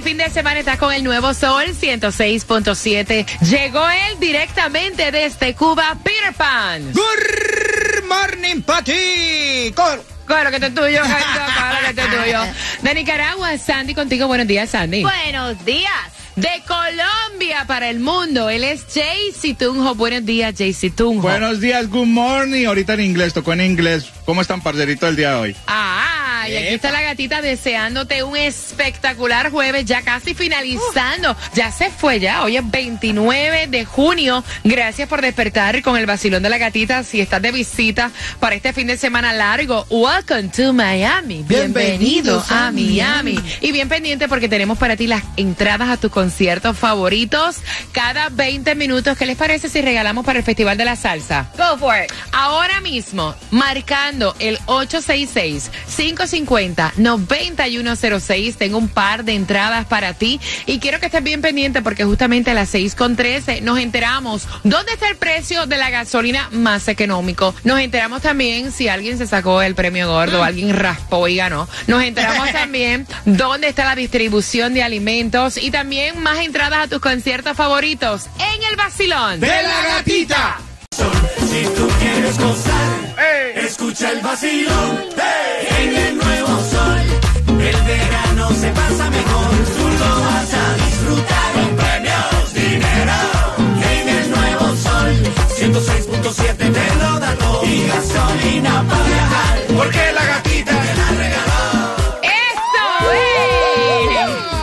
Casi fin de semana está con el nuevo Sol 106.7. Llegó él directamente desde Cuba, Peter Pan. Good morning, Pati. Claro que esto es tuyo, claro que esto es tuyo. De Nicaragua, Sandy contigo. Buenos días, Sandy. Buenos días. De Colombia para el mundo, él es Jaycee Tunjo. Buenos días, Jaycee Tunjo. Buenos días, good morning. Ahorita en inglés, tocó en inglés. ¿Cómo están, parcerito, el día de hoy? Ah, y aquí Epa. está la gatita deseándote un espectacular jueves, ya casi finalizando. Ya se fue ya, hoy es 29 de junio. Gracias por despertar con el vacilón de la gatita. Si estás de visita para este fin de semana largo, welcome to Miami. Bienvenido a Miami. Miami. Y bien pendiente porque tenemos para ti las entradas a tus conciertos favoritos cada 20 minutos. ¿Qué les parece si regalamos para el Festival de la Salsa? Go for it. Ahora mismo, marcando el 866-550-9106, tengo un par de entradas para ti y quiero que estés bien pendiente porque justamente a las 6.13 nos enteramos dónde está el precio de la gasolina más económico. Nos enteramos también si alguien se sacó el premio gordo, alguien raspó y ganó. Nos enteramos también dónde está la distribución de alimentos y también más entradas a tus conciertos favoritos en el vacilón. ¡De la gatita! Si tú quieres gozar, escucha el vacilón en el nuevo sol. El verano se pasa mejor, tú lo vas a disfrutar con premios, dinero. En el nuevo sol, 106.7 te lo da todo y gasolina para viajar. Porque la gatita te la regaló. ¡Eso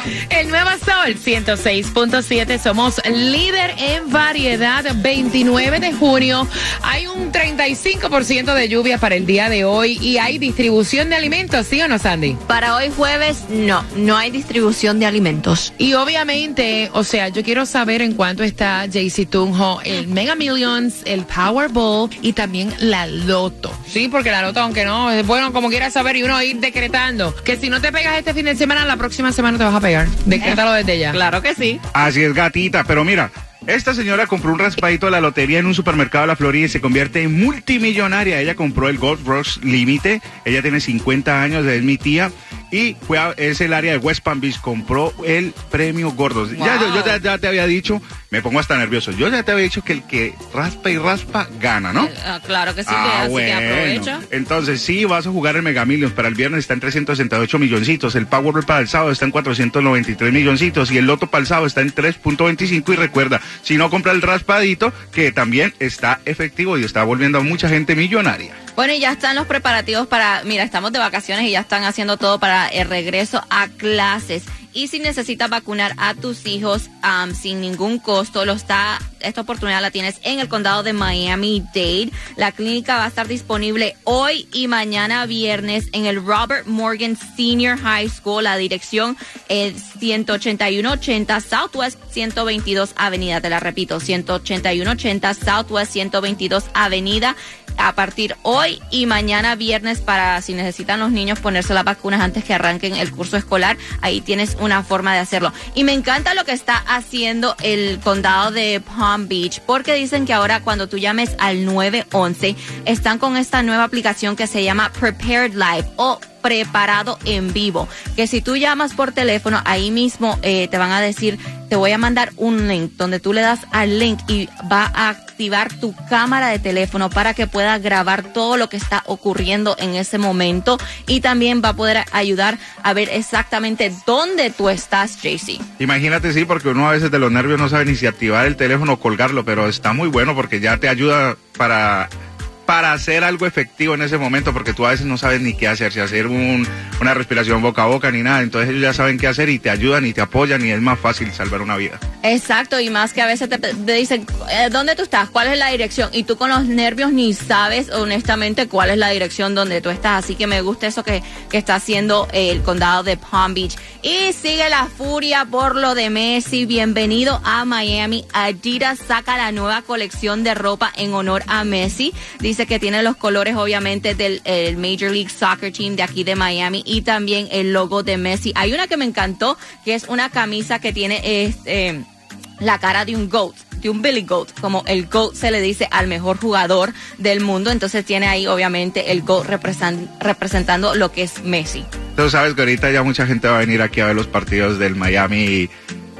es! El Nuevo Sol 106.7. Somos líder en variedad. 29 de junio. Hay un 35% de lluvia para el día de hoy y hay distribución de alimentos, ¿sí o no, Sandy? Para hoy jueves, no, no hay distribución de alimentos. Y obviamente, o sea, yo quiero saber en cuánto está JC Tunjo, el Mega Millions, el Powerball y también la Loto. Sí, porque la Loto, aunque no, es bueno como quieras saber y uno ir decretando que si no te pegas este fin de semana, la próxima semana te vas a pegar. Decrétalo desde ya. Claro que sí. Así es, gatita. Pero mira, esta señora compró un raspadito de la lotería en un supermercado de la Florida y se convierte en multimillonaria. Ella compró el Gold Rush Límite. Ella tiene 50 años, es mi tía. Y fue a, es el área de West Palm Beach. Compró el premio gordo. Ya, yo, yo ya, ya te había dicho, me pongo hasta nervioso. Yo ya te había dicho que el que raspa y raspa gana, ¿no? Ah, claro que sí, Ah, así que bueno. aprovecha. Entonces, sí, vas a jugar el Mega Millions. Para el viernes está en 368 milloncitos. El Powerball para el sábado está en 493 milloncitos. Y el Loto para el sábado está en 3.25. Y recuerda, si no compra el raspadito, que también está efectivo y está volviendo a mucha gente millonaria. Bueno, y ya están los preparativos para, mira, estamos de vacaciones y ya están haciendo todo para el regreso a clases. Y si necesitas vacunar a tus hijos sin ningún costo, lo está, esta oportunidad la tienes en el condado de Miami-Dade. La clínica va a estar disponible hoy y mañana viernes en el Robert Morgan Senior High School. La dirección es 18180 Southwest 122 Avenida. Te la repito, 18180 Southwest 122 Avenida a partir hoy y mañana viernes para si necesitan los niños ponerse las vacunas antes que arranquen el curso escolar. Ahí tienes una forma de hacerlo. Y me encanta lo que está haciendo el condado de Palm Beach porque dicen que ahora cuando tú llames al 911 están con esta nueva aplicación que se llama Prepared Live o preparado en vivo. Que si tú llamas por teléfono, ahí mismo eh, te van a decir, te voy a mandar un link donde tú le das al link y va a activar tu cámara de teléfono para que pueda grabar todo lo que está ocurriendo en ese momento y también va a poder ayudar a ver exactamente dónde tú estás, JC. Imagínate, sí, porque uno a veces de los nervios no sabe ni si activar el teléfono o colgarlo, pero está muy bueno porque ya te ayuda para para hacer algo efectivo en ese momento, porque tú a veces no sabes ni qué hacer, si hacer un- una respiración boca a boca ni nada. Entonces ellos ya saben qué hacer y te ayudan y te apoyan y es más fácil salvar una vida. Exacto, y más que a veces te, te dicen, eh, ¿dónde tú estás? ¿Cuál es la dirección? Y tú con los nervios ni sabes honestamente cuál es la dirección donde tú estás. Así que me gusta eso que, que está haciendo el condado de Palm Beach. Y sigue la furia por lo de Messi. Bienvenido a Miami. Adidas saca la nueva colección de ropa en honor a Messi. Dice que tiene los colores obviamente del el Major League Soccer Team de aquí de Miami y también el logo de Messi. Hay una que me encantó, que es una camisa que tiene este la cara de un goat, de un Billy Goat, como el goat se le dice al mejor jugador del mundo, entonces tiene ahí obviamente el goat representan- representando lo que es Messi. Tú sabes que ahorita ya mucha gente va a venir aquí a ver los partidos del Miami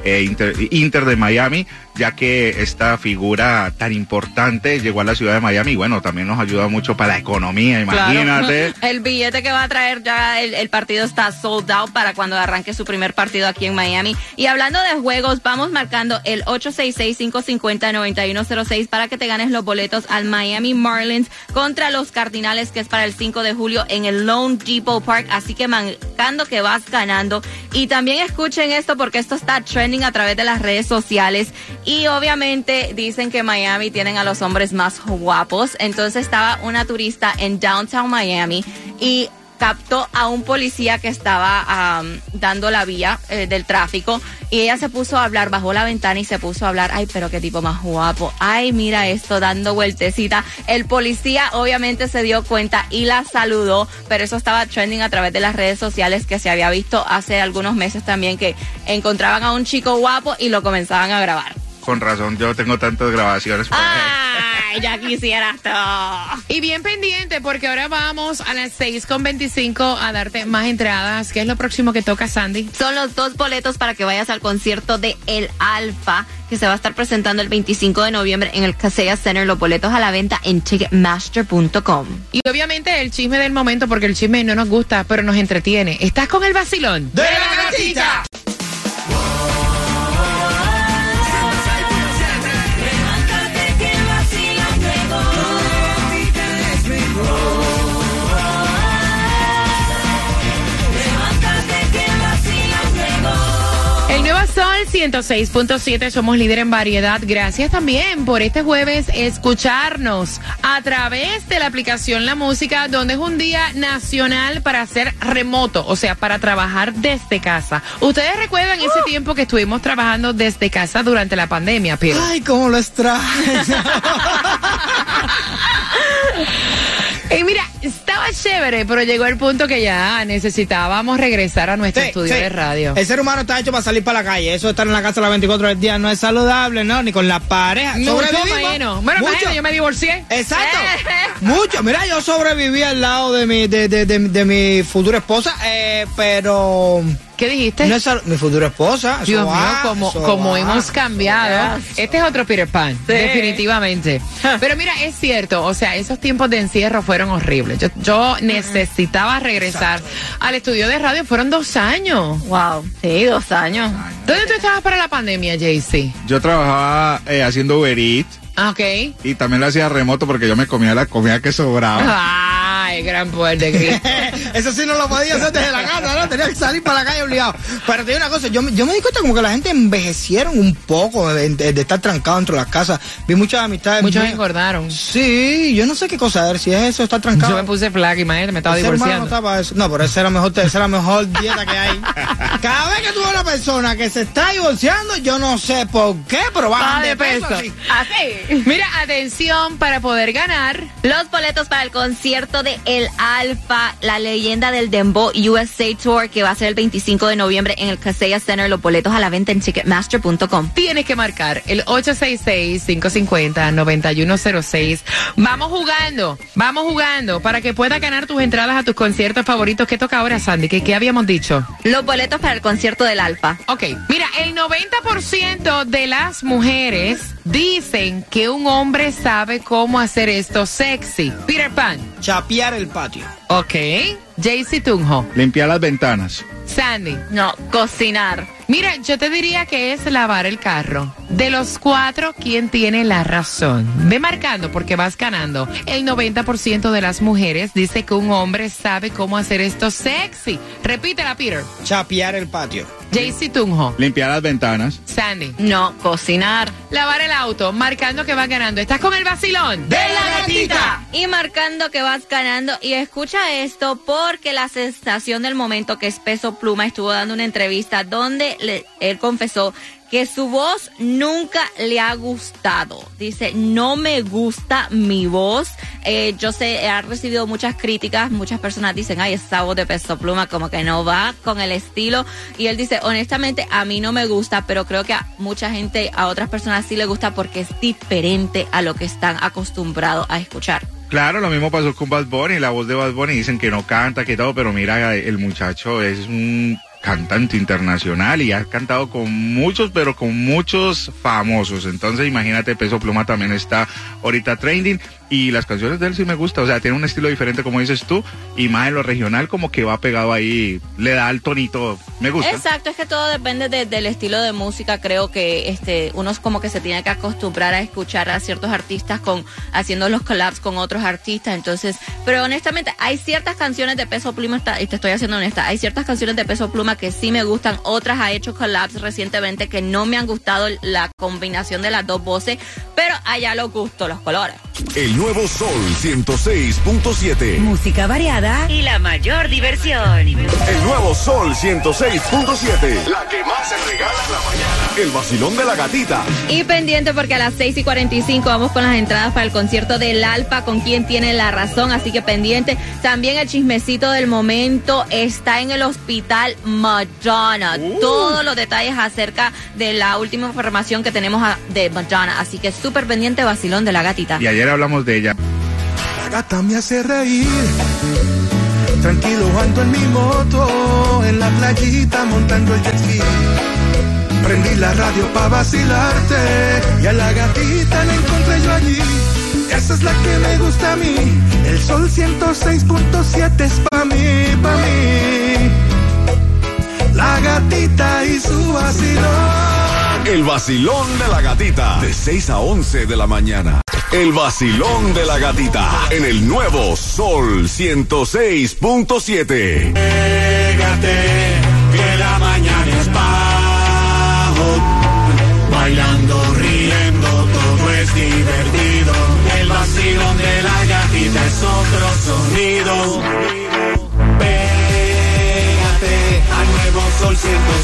eh, Inter de Miami, ya que esta figura tan importante llegó a la ciudad de Miami y bueno, también nos ayuda mucho para la economía, imagínate. El billete que va a traer ya el, el partido está sold out para cuando arranque su primer partido aquí en Miami. Y hablando de juegos, vamos marcando el 866-550-9106 para que te ganes los boletos al Miami Marlins contra los Cardinales, que es para el 5 de julio en el Lone Depot Park. Así que marcando que vas ganando. Y también escuchen esto porque esto está trending a través de las redes sociales. Y obviamente dicen que Miami tienen a los hombres más guapos. Entonces estaba una turista en downtown Miami y captó a un policía que estaba dando la vía eh, del tráfico y ella se puso a hablar, bajó la ventana y se puso a hablar, ay, pero qué tipo más guapo, ay, mira esto, dando vueltecita. El policía obviamente se dio cuenta y la saludó, pero eso estaba trending a través de las redes sociales que se había visto hace algunos meses también que encontraban a un chico guapo y lo comenzaban a grabar. Con razón, yo tengo tantas grabaciones. por ahí. Ay, ya quisieras todo. Y bien pendiente porque ahora vamos a las 6.25 a darte más entradas. ¿Qué es lo próximo que toca, Sandy? Son los dos boletos para que vayas al concierto de El Alfa, que se va a estar presentando el 25 de noviembre en el Casella Center. Los boletos a la venta en ticketmaster.com. Y obviamente el chisme del momento, porque el chisme no nos gusta, pero nos entretiene. ¿Estás con el vacilón? ¡De la gatita! 106.7, somos líder en variedad. Gracias también por este jueves escucharnos a través de la aplicación La Música, donde es un día nacional para hacer remoto, o sea, para trabajar desde casa. Ustedes recuerdan ese tiempo que estuvimos trabajando desde casa durante la pandemia, pero... Ay, cómo lo extraño. Estaba chévere, pero llegó el punto que ya necesitábamos regresar a nuestro Sí, estudio sí. de radio. El ser humano está hecho para salir para la calle. Eso de estar en la casa las 24 del día no es saludable, ¿no? Ni con la pareja. Mucho Sobrevivimos. menos. Bueno, Mucho. yo me divorcié. Exacto. Mucho. Mira, yo sobreviví al lado de mi, de, de, de, de mi futura esposa, eh, pero ¿Qué dijiste? no es mi futura esposa. eso Dios mío, como, eso como va. hemos cambiado. Este es otro Peter Pan, definitivamente. Pero mira, es cierto, o sea, esos tiempos de encierro fueron horribles. Yo, yo necesitaba regresar al estudio de radio, fueron dos años. Wow, sí, dos años. ¿Dónde tú estabas para la pandemia, JC? Yo trabajaba eh, haciendo Uber Eats Ah, Ok. y también lo hacía remoto porque yo me comía la comida que sobraba. Gran poder de Cristo. Eso sí no lo podía hacer desde la casa, ¿no? Tenía que salir para la calle obligado. Pero te digo una cosa, yo, me- yo me di cuenta como que la gente envejecieron un poco de, de- de estar trancado dentro de las casas. Vi muchas amistades. Muchos muy- engordaron. Sí, yo no sé qué cosa, a ver si es eso, estar trancado. Yo me puse flaca, imagínate, me estaba no divorciando. está para eso. No, pero esa era mejor, esa era la mejor dieta que hay. Cada vez que tú ves una persona que se está divorciando, yo no sé por qué, pero bajan Baja de de peso. peso. así. Así. Mira, atención, para poder ganar, Los boletos para el concierto de El Alfa, la leyenda del Dembow USA Tour, que va a ser el 25 de noviembre en el Casella Center. Los boletos a la venta en ticketmaster.com. tienes que marcar el 866-550-9106. Vamos jugando, vamos jugando para que puedas ganar tus entradas a tus conciertos favoritos. ¿Qué toca ahora, Sandy? ¿Qué, qué habíamos dicho? Los boletos para el concierto del Alfa. Ok, mira, el 90% de las mujeres dicen que un hombre sabe cómo hacer esto sexy. Peter Pan. Chapear el patio. Ok. JC Tunjo. Limpiar las ventanas. Sandy. No, cocinar. Mira, yo te diría que es lavar el carro. De los cuatro, ¿quién tiene la razón? Ve marcando porque vas ganando. El 90% de las mujeres dice que un hombre sabe cómo hacer esto sexy. Repítela, Peter. Chapear el patio. JC Tunjo. Limpiar las ventanas. Sandy. No, cocinar. Lavar el auto, marcando que vas ganando. ¿Estás con el vacilón? de la gatita. Y marcando que vas ganando. Y escucha esto porque la sensación del momento que es Peso Pluma estuvo dando una entrevista donde le- él confesó que su voz nunca le ha gustado. Dice, no me gusta mi voz. Eh, yo sé, ha recibido muchas críticas. Muchas personas dicen, ay, esa voz de Peso Pluma como que no va con el estilo. Y él dice, honestamente, a mí no me gusta, pero creo que a mucha gente, a otras personas sí le gusta porque es diferente a lo que están acostumbrados a escuchar. Claro, lo mismo pasó con Bad Bunny, la voz de Bad Bunny dicen que no canta, que todo, pero mira, el muchacho es un cantante internacional y ha cantado con muchos, pero con muchos famosos. Entonces, imagínate, Peso Pluma también está ahorita trending y las canciones de él sí me gusta, o sea, tiene un estilo diferente como dices tú y más en lo regional como que va pegado ahí, le da el tonito, me gusta. Exacto, es que todo depende de- del estilo de música. Creo que este uno es como que se tiene que acostumbrar a escuchar a ciertos artistas con haciendo los collabs con otros artistas. Entonces, pero honestamente hay ciertas canciones de Peso Pluma y te estoy haciendo honesta. Hay ciertas canciones de Peso Pluma que sí me gustan. Otras ha hecho collabs recientemente que no me han gustado la combinación de las dos voces, pero allá los gustos, los colores. El nuevo Sol 106.7. Música variada y la mayor diversión. El nuevo Sol 106.7. La que más se regala en la mañana. El vacilón de la gatita. Y pendiente porque a las 6 y 45 vamos con las entradas para el concierto del Alfa, con quien tiene la razón, así que pendiente. También el chismecito del momento está en el hospital Madonna. Todos los detalles acerca de la última información que tenemos de Madonna, así que súper pendiente vacilón de la gatita. Y ayer hablamos de ella. La gata me hace reír. Tranquilo ando en mi moto, en la playita montando el jet ski. Prendí la radio pa' vacilarte y a la gatita la encontré yo allí. Esa es la que me gusta a mí. El sol 106.7 es pa' mí, pa' mí. La gatita y su vacilón. El vacilón de la gatita. De 6 a 11 de la mañana. El vacilón de la gatita. En el nuevo Sol 106.7. Pégate, que la mañana es bajo. Bailando, riendo, todo es divertido. El vacilón de la gatita es otro sonido.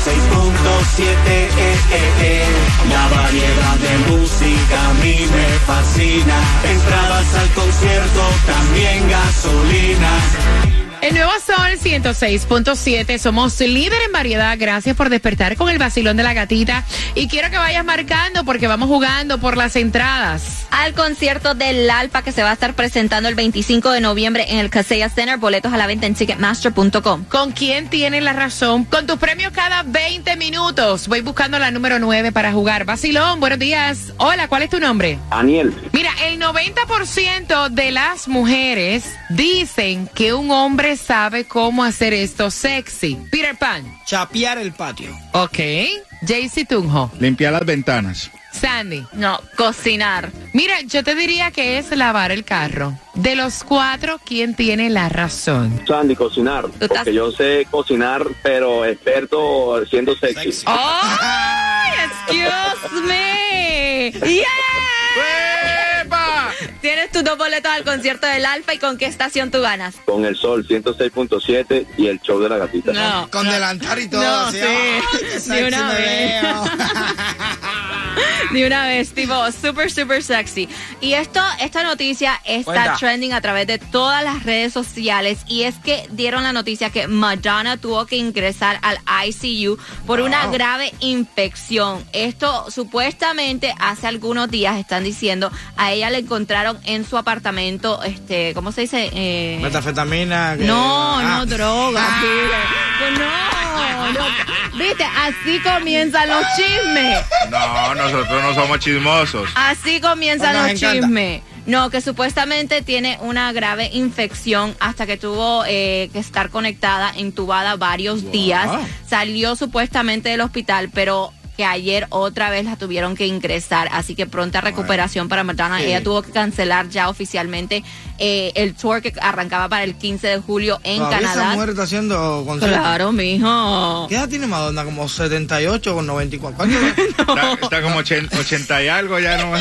Eh, eh, eh. La variedad de música a mí me fascina. Entradas al concierto, también gasolina. El nuevo Sol 106.7, somos líder en variedad. Gracias por despertar con el vacilón de la gatita. Y quiero que vayas marcando porque vamos jugando por las entradas. Al concierto del Alfa que se va a estar presentando el 25 de noviembre en el Casella Center, boletos a la venta en ticketmaster.com. ¿Con quién tiene la razón? Con tus premios cada 20 minutos. Voy buscando la número 9 para jugar. Vacilón, buenos días. Hola, ¿cuál es tu nombre? Aniel, Mira, el 90% de las mujeres dicen que un hombre sabe cómo hacer esto sexy. Peter Pan. Chapear el patio. Ok. JC Tunjo. Limpiar las ventanas. Sandy. No, cocinar. Mira, yo te diría que es lavar el carro. De los cuatro, ¿quién tiene la razón? Sandy, cocinar. estás- Porque yo sé cocinar, pero experto siendo sexy. Sexy. ¡Oh! Excuse me. Yeah. Tienes tus dos boletos al concierto del Alfa y con qué estación tú ganas. Con el sol 106.7 y el show de la gatita. No. Con delantar y todo. No, así, sí. ¡ay, qué sexy una me vez. veo! De una vez, tipo, super, super sexy. Y esto, esta noticia está Cuenta. trending a través de todas las redes sociales y es que dieron la noticia que Madonna tuvo que ingresar al ICU por una grave infección. Esto supuestamente hace algunos días están diciendo a ella le encontraron en su apartamento, este, ¿cómo se dice? Eh, Metafetamina. que- no, ah. no droga. Ah. Pues no, no. Viste, así comienzan los chismes. No, nosotros no somos chismosos. Así comienzan los encanta. chismes. No, que supuestamente tiene una grave infección hasta que tuvo eh, que estar conectada, intubada varios días. Salió supuestamente del hospital, pero que ayer otra vez la tuvieron que ingresar. Así que pronta recuperación para Madonna. Sí. Ella tuvo que cancelar ya oficialmente eh, el tour que arrancaba para el 15 de julio en Todavía esa Canadá. mujer está haciendo conciertos. Claro, mijo. ¿Qué edad tiene Madonna? Como 78 con 94. ¿Cuánto es? Está, está como 80, 80 y algo, ya no.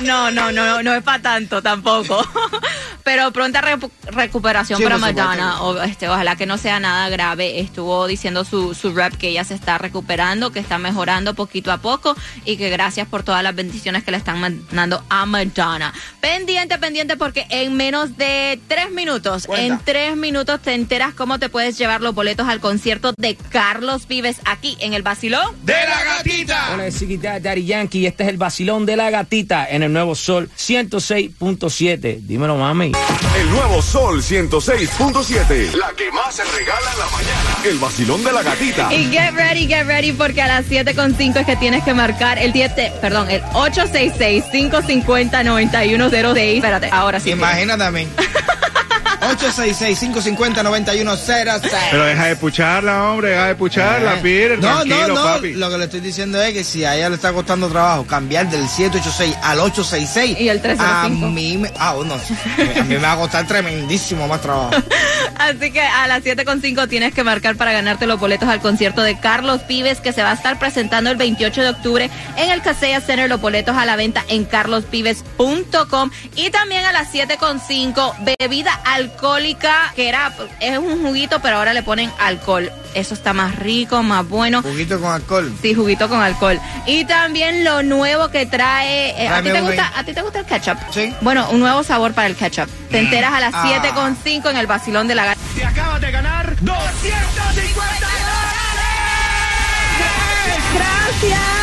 No, no, no, no es para tanto tampoco. Pero pronta recuperación Sí, para. Madonna. O, este, ojalá que no sea nada grave. Estuvo diciendo su, su rep que ella se está recuperando, que está mejorando poquito a poco y que gracias por todas las bendiciones que le están mandando a Madonna. Pendiente, pendiente, porque en menos de tres minutos, Cuenta. en tres minutos te enteras cómo te puedes llevar los boletos al concierto de Carlos Vives aquí en el Basilón. ¡De la gatita! Hola, es Chiquita Daddy Yankee. Este es el vacilón de la gatita en el nuevo Sol 106.7. Dímelo, mami. El nuevo Sol 106.7. La que más se regala en la mañana. El vacilón de la gatita. Y get ready, get ready, porque a las 7.5 es que tienes que marcar el 7, perdón, el 866-550-9106. Espérate, ahora sí. Imagínate a mí. 866-550-9106. Pero deja de pucharla, hombre, deja de pucharla, Peter. Eh. No, tranquilo, no, no. papi. Lo que le estoy diciendo es que si a ella le está costando trabajo cambiar del 786 al 866. Y el 305. A mí me. Ah, no. A mí me va a costar tremendísimo más trabajo. Así que a las 7.5 tienes que marcar para ganarte los boletos al concierto de Carlos Vives que se va a estar presentando el 28 de octubre en el Casella Center. Los boletos a la venta en carlospives.com y también a las 7.5 bebida alcohólica que era es un juguito pero ahora le ponen alcohol. Eso está más rico, más bueno. Juguito con alcohol. Sí, juguito con alcohol. Y también lo nuevo que trae. eh, ¿a, ti te gusta. ¿A ti te gusta el ketchup? Sí. Bueno, un nuevo sabor para el ketchup. Te enteras a las Ah. 7.5 en el vacilón de la gata. Te acabas de ganar 250 dólares. Gracias.